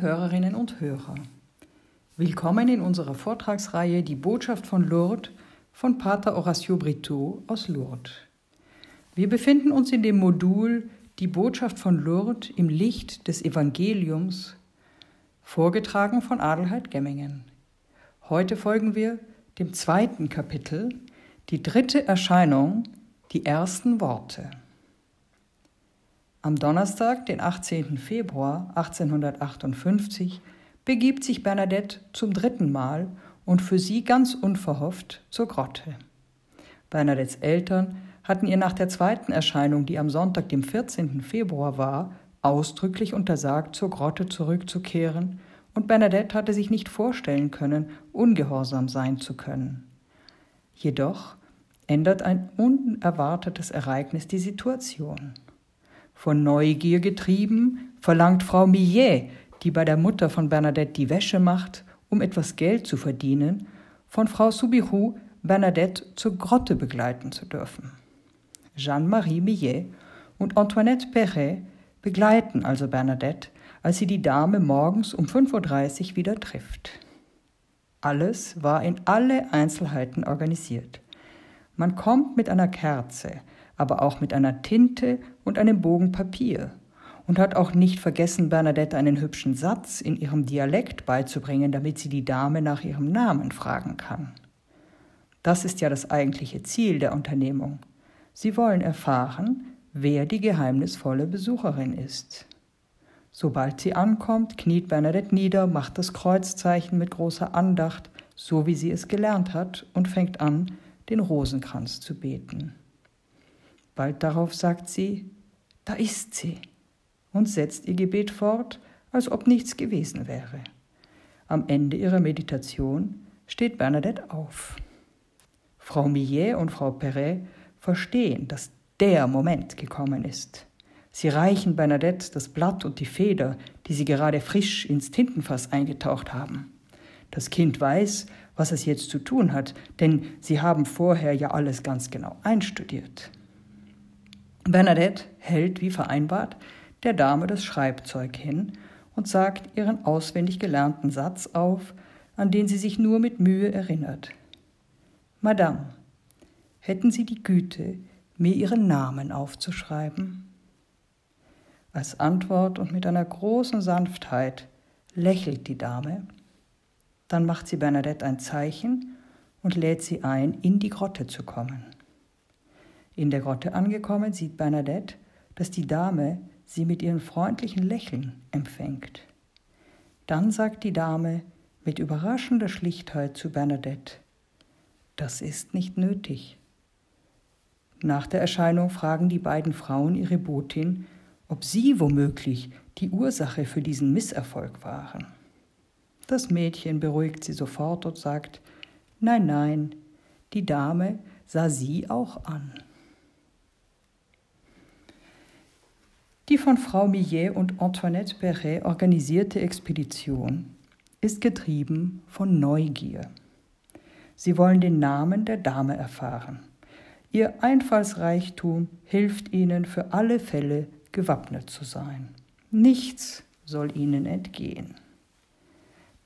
Hörerinnen und Hörer, willkommen in unserer Vortragsreihe Die Botschaft von Lourdes von Pater Horacio Brito aus Lourdes. Wir befinden uns in dem Modul Die Botschaft von Lourdes im Licht des Evangeliums, vorgetragen von Adelheid Gemmingen. Heute folgen wir dem zweiten Kapitel, die dritte Erscheinung, die ersten Worte. Am Donnerstag, den 18. Februar 1858, begibt sich Bernadette zum dritten Mal und für sie ganz unverhofft zur Grotte. Bernadettes Eltern hatten ihr nach der zweiten Erscheinung, die am Sonntag, dem 14. Februar war, ausdrücklich untersagt, zur Grotte zurückzukehren, und Bernadette hatte sich nicht vorstellen können, ungehorsam sein zu können. Jedoch ändert ein unerwartetes Ereignis die Situation. Von Neugier getrieben, verlangt Frau Millet, die bei der Mutter von Bernadette die Wäsche macht, um etwas Geld zu verdienen, von Frau Soubirou Bernadette zur Grotte begleiten zu dürfen. Jeanne-Marie Millet und Antoinette Perret begleiten also Bernadette, als sie die Dame morgens um 5.30 Uhr wieder trifft. Alles war in alle Einzelheiten organisiert. Man kommt mit einer Kerze, aber auch mit einer Tinte und einem Bogen Papier und hat auch nicht vergessen, Bernadette einen hübschen Satz in ihrem Dialekt beizubringen, damit sie die Dame nach ihrem Namen fragen kann. Das ist ja das eigentliche Ziel der Unternehmung. Sie wollen erfahren, wer die geheimnisvolle Besucherin ist. Sobald sie ankommt, kniet Bernadette nieder, macht das Kreuzzeichen mit großer Andacht, so wie sie es gelernt hat, und fängt an, den Rosenkranz zu beten. Bald darauf sagt sie, da ist sie, und setzt ihr Gebet fort, als ob nichts gewesen wäre. Am Ende ihrer Meditation steht Bernadette auf. Frau Millet und Frau Perret verstehen, dass der Moment gekommen ist. Sie reichen Bernadette das Blatt und die Feder, die sie gerade frisch ins Tintenfass eingetaucht haben. Das Kind weiß, was es jetzt zu tun hat, denn sie haben vorher ja alles ganz genau einstudiert. Bernadette hält, wie vereinbart, der Dame das Schreibzeug hin und sagt ihren auswendig gelernten Satz auf, an den sie sich nur mit Mühe erinnert. Madame, hätten Sie die Güte, mir Ihren Namen aufzuschreiben? Als Antwort und mit einer großen Sanftheit lächelt die Dame, dann macht sie Bernadette ein Zeichen und lädt sie ein, in die Grotte zu kommen. In der Grotte angekommen, sieht Bernadette, dass die Dame sie mit ihrem freundlichen Lächeln empfängt. Dann sagt die Dame mit überraschender Schlichtheit zu Bernadette, das ist nicht nötig. Nach der Erscheinung fragen die beiden Frauen ihre Botin, ob sie womöglich die Ursache für diesen Misserfolg waren. Das Mädchen beruhigt sie sofort und sagt, nein, nein, die Dame sah sie auch an. Die von Frau Millet und Antoinette Perret organisierte Expedition ist getrieben von Neugier. Sie wollen den Namen der Dame erfahren. Ihr Einfallsreichtum hilft ihnen für alle Fälle gewappnet zu sein. Nichts soll ihnen entgehen.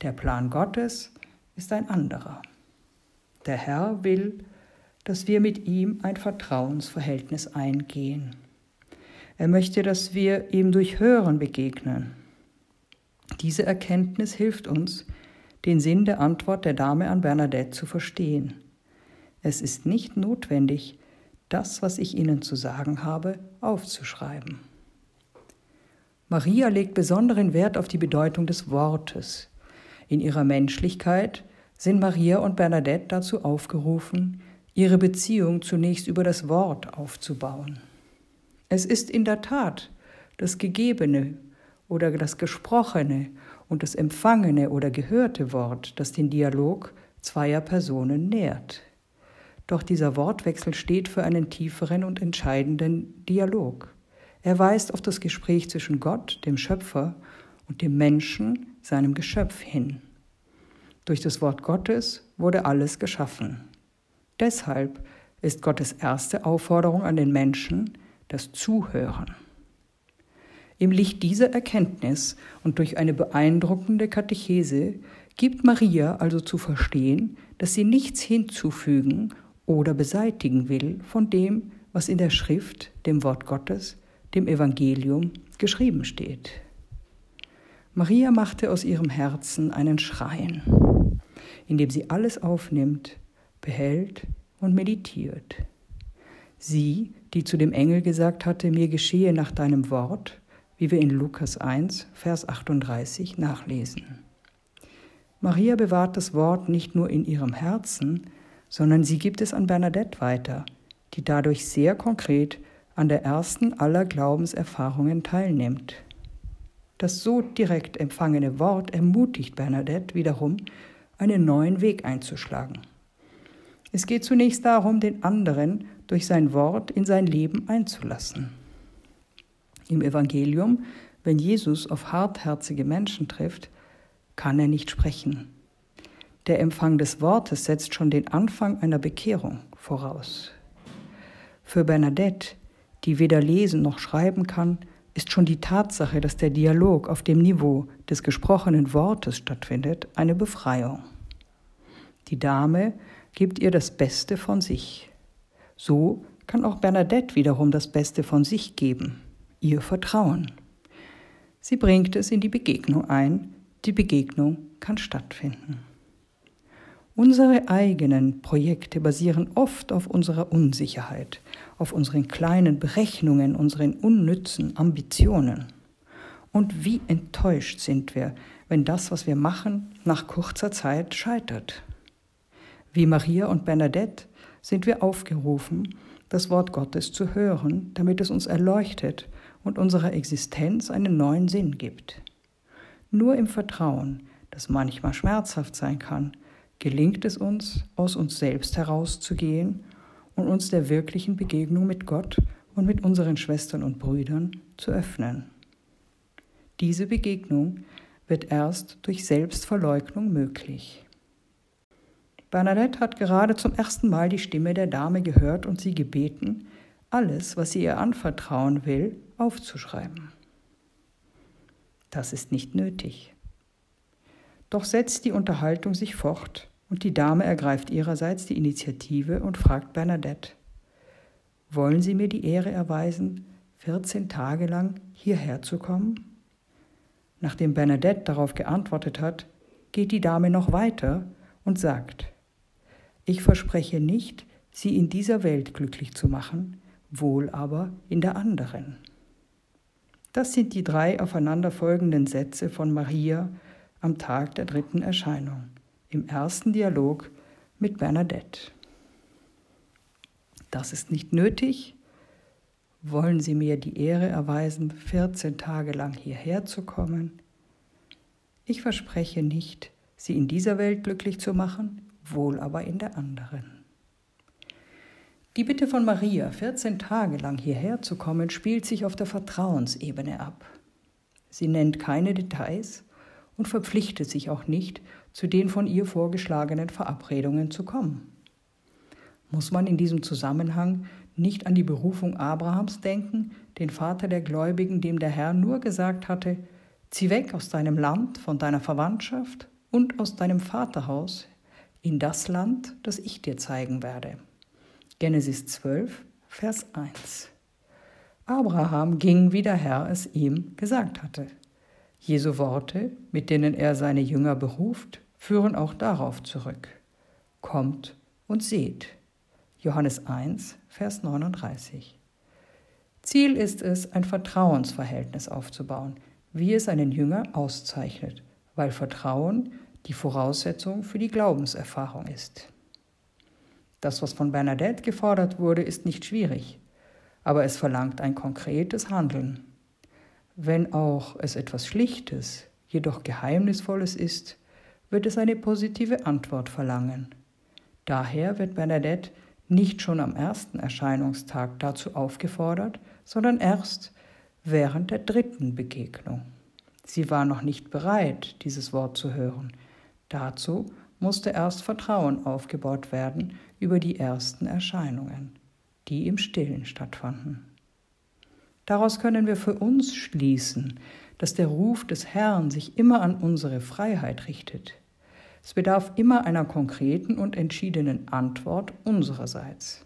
Der Plan Gottes ist ein anderer. Der Herr will, dass wir mit ihm ein Vertrauensverhältnis eingehen. Er möchte, dass wir ihm durch Hören begegnen. Diese Erkenntnis hilft uns, den Sinn der Antwort der Dame an Bernadette zu verstehen. Es ist nicht notwendig, das, was ich Ihnen zu sagen habe, aufzuschreiben. Maria legt besonderen Wert auf die Bedeutung des Wortes. In ihrer Menschlichkeit sind Maria und Bernadette dazu aufgerufen, ihre Beziehung zunächst über das Wort aufzubauen. Es ist in der Tat das Gegebene oder das Gesprochene und das empfangene oder gehörte Wort, das den Dialog zweier Personen nährt. Doch dieser Wortwechsel steht für einen tieferen und entscheidenden Dialog. Er weist auf das Gespräch zwischen Gott, dem Schöpfer, und dem Menschen, seinem Geschöpf, hin. Durch das Wort Gottes wurde alles geschaffen. Deshalb ist Gottes erste Aufforderung an den Menschen, das Zuhören. Im Licht dieser Erkenntnis und durch eine beeindruckende Katechese gibt Maria also zu verstehen, dass sie nichts hinzufügen oder beseitigen will von dem, was in der Schrift, dem Wort Gottes, dem Evangelium geschrieben steht. Maria machte aus ihrem Herzen einen Schrein, in dem sie alles aufnimmt, behält und meditiert. Sie, die zu dem Engel gesagt hatte, mir geschehe nach deinem Wort, wie wir in Lukas 1, Vers 38 nachlesen. Maria bewahrt das Wort nicht nur in ihrem Herzen, sondern sie gibt es an Bernadette weiter, die dadurch sehr konkret an der ersten aller Glaubenserfahrungen teilnimmt. Das so direkt empfangene Wort ermutigt Bernadette wiederum, einen neuen Weg einzuschlagen. Es geht zunächst darum, den anderen durch sein Wort in sein Leben einzulassen. Im Evangelium, wenn Jesus auf hartherzige Menschen trifft, kann er nicht sprechen. Der Empfang des Wortes setzt schon den Anfang einer Bekehrung voraus. Für Bernadette, die weder lesen noch schreiben kann, ist schon die Tatsache, dass der Dialog auf dem Niveau des gesprochenen Wortes stattfindet, eine Befreiung. Die Dame gibt ihr das Beste von sich. So kann auch Bernadette wiederum das Beste von sich geben, ihr Vertrauen. Sie bringt es in die Begegnung ein, die Begegnung kann stattfinden. Unsere eigenen Projekte basieren oft auf unserer Unsicherheit, auf unseren kleinen Berechnungen, unseren unnützen Ambitionen. Und wie enttäuscht sind wir, wenn das, was wir machen, nach kurzer Zeit scheitert. Wie Maria und Bernadette sind wir aufgerufen, das Wort Gottes zu hören, damit es uns erleuchtet und unserer Existenz einen neuen Sinn gibt. Nur im Vertrauen, das manchmal schmerzhaft sein kann, gelingt es uns, aus uns selbst herauszugehen und uns der wirklichen Begegnung mit Gott und mit unseren Schwestern und Brüdern zu öffnen. Diese Begegnung wird erst durch Selbstverleugnung möglich. Bernadette hat gerade zum ersten Mal die Stimme der Dame gehört und sie gebeten, alles, was sie ihr anvertrauen will, aufzuschreiben. Das ist nicht nötig. Doch setzt die Unterhaltung sich fort und die Dame ergreift ihrerseits die Initiative und fragt Bernadette, wollen Sie mir die Ehre erweisen, 14 Tage lang hierher zu kommen? Nachdem Bernadette darauf geantwortet hat, geht die Dame noch weiter und sagt, ich verspreche nicht, Sie in dieser Welt glücklich zu machen, wohl aber in der anderen. Das sind die drei aufeinanderfolgenden Sätze von Maria am Tag der dritten Erscheinung, im ersten Dialog mit Bernadette. Das ist nicht nötig. Wollen Sie mir die Ehre erweisen, 14 Tage lang hierher zu kommen? Ich verspreche nicht, Sie in dieser Welt glücklich zu machen, wohl aber in der anderen. Die Bitte von Maria, 14 Tage lang hierher zu kommen, spielt sich auf der Vertrauensebene ab. Sie nennt keine Details, und verpflichtet sich auch nicht, zu den von ihr vorgeschlagenen Verabredungen zu kommen. Muss man in diesem Zusammenhang nicht an die Berufung Abrahams denken, den Vater der Gläubigen, dem der Herr nur gesagt hatte, zieh weg aus deinem Land, von deiner Verwandtschaft und aus deinem Vaterhaus in das Land, das ich dir zeigen werde. Genesis 12, Vers 1. Abraham ging, wie der Herr es ihm gesagt hatte. Jesu Worte, mit denen er seine Jünger beruft, führen auch darauf zurück. Kommt und seht. Johannes 1, Vers 39. Ziel ist es, ein Vertrauensverhältnis aufzubauen, wie es einen Jünger auszeichnet, weil Vertrauen die Voraussetzung für die Glaubenserfahrung ist. Das, was von Bernadette gefordert wurde, ist nicht schwierig, aber es verlangt ein konkretes Handeln. Wenn auch es etwas Schlichtes, jedoch Geheimnisvolles ist, wird es eine positive Antwort verlangen. Daher wird Bernadette nicht schon am ersten Erscheinungstag dazu aufgefordert, sondern erst während der dritten Begegnung. Sie war noch nicht bereit, dieses Wort zu hören. Dazu musste erst Vertrauen aufgebaut werden über die ersten Erscheinungen, die im Stillen stattfanden. Daraus können wir für uns schließen, dass der Ruf des Herrn sich immer an unsere Freiheit richtet. Es bedarf immer einer konkreten und entschiedenen Antwort unsererseits.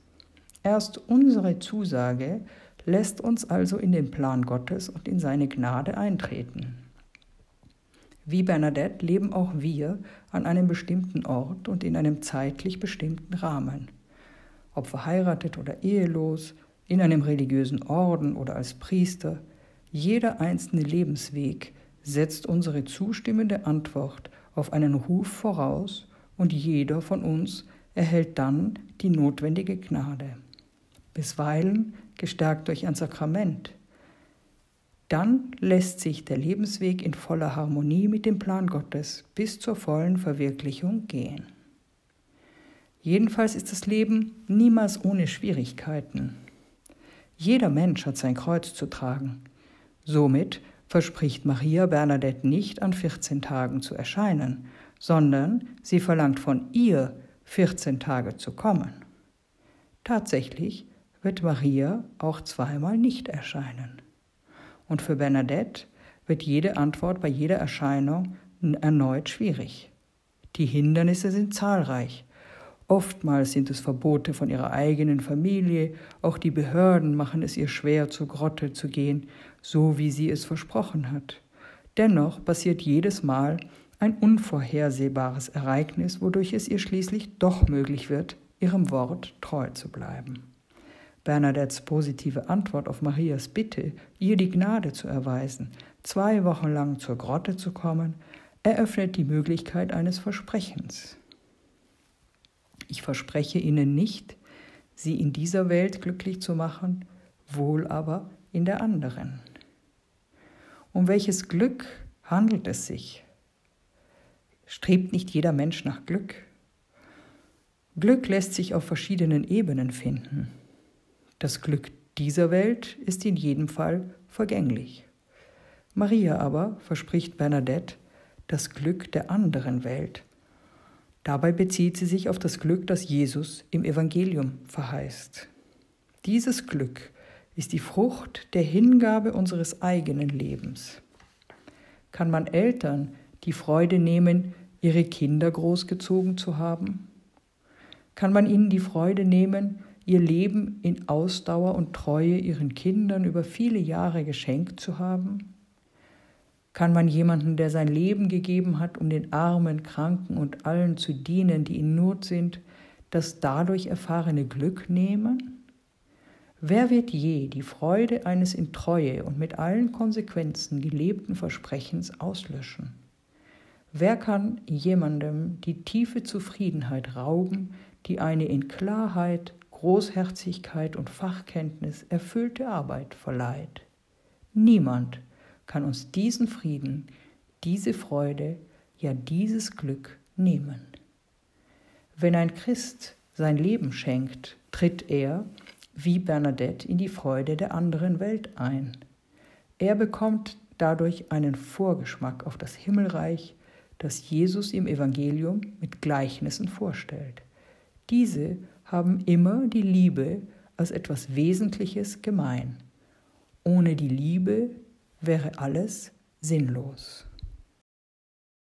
Erst unsere Zusage lässt uns also in den Plan Gottes und in seine Gnade eintreten. Wie Bernadette leben auch wir an einem bestimmten Ort und in einem zeitlich bestimmten Rahmen. Ob verheiratet oder ehelos, in einem religiösen Orden oder als Priester, jeder einzelne Lebensweg setzt unsere zustimmende Antwort auf einen Ruf voraus und jeder von uns erhält dann die notwendige Gnade. Bisweilen gestärkt durch ein Sakrament. Dann lässt sich der Lebensweg in voller Harmonie mit dem Plan Gottes bis zur vollen Verwirklichung gehen. Jedenfalls ist das Leben niemals ohne Schwierigkeiten. Jeder Mensch hat sein Kreuz zu tragen. Somit verspricht Maria Bernadette nicht an 14 Tagen zu erscheinen, sondern sie verlangt von ihr, 14 Tage zu kommen. Tatsächlich wird Maria auch zweimal nicht erscheinen. Und für Bernadette wird jede Antwort bei jeder Erscheinung erneut schwierig. Die Hindernisse sind zahlreich. Oftmals sind es Verbote von ihrer eigenen Familie, auch die Behörden machen es ihr schwer, zur Grotte zu gehen, so wie sie es versprochen hat. Dennoch passiert jedes Mal ein unvorhersehbares Ereignis, wodurch es ihr schließlich doch möglich wird, ihrem Wort treu zu bleiben. Bernadettes positive Antwort auf Marias Bitte, ihr die Gnade zu erweisen, zwei Wochen lang zur Grotte zu kommen, eröffnet die Möglichkeit eines Versprechens. Ich verspreche Ihnen nicht, Sie in dieser Welt glücklich zu machen, wohl aber in der anderen. Um welches Glück handelt es sich? Strebt nicht jeder Mensch nach Glück? Glück lässt sich auf verschiedenen Ebenen finden. Das Glück dieser Welt ist in jedem Fall vergänglich. Maria aber verspricht Bernadette das Glück der anderen Welt. Dabei bezieht sie sich auf das Glück, das Jesus im Evangelium verheißt. Dieses Glück ist die Frucht der Hingabe unseres eigenen Lebens. Kann man Eltern die Freude nehmen, ihre Kinder großgezogen zu haben? Kann man ihnen die Freude nehmen, ihr Leben in Ausdauer und Treue ihren Kindern über viele Jahre geschenkt zu haben? Kann man jemanden, der sein Leben gegeben hat, um den Armen, Kranken und allen zu dienen, die in Not sind, das dadurch erfahrene Glück nehmen? Wer wird je die Freude eines in Treue und mit allen Konsequenzen gelebten Versprechens auslöschen? Wer kann jemandem die tiefe Zufriedenheit rauben, die eine in Klarheit, Großherzigkeit und Fachkenntnis erfüllte Arbeit verleiht. Niemand kann uns diesen Frieden, diese Freude, ja dieses Glück nehmen. Wenn ein Christ sein Leben schenkt, tritt er, wie Bernadette, in die Freude der anderen Welt ein. Er bekommt dadurch einen Vorgeschmack auf das Himmelreich, das Jesus im Evangelium mit Gleichnissen vorstellt. Diese haben immer die Liebe als etwas Wesentliches gemein. Ohne die Liebe wäre alles sinnlos.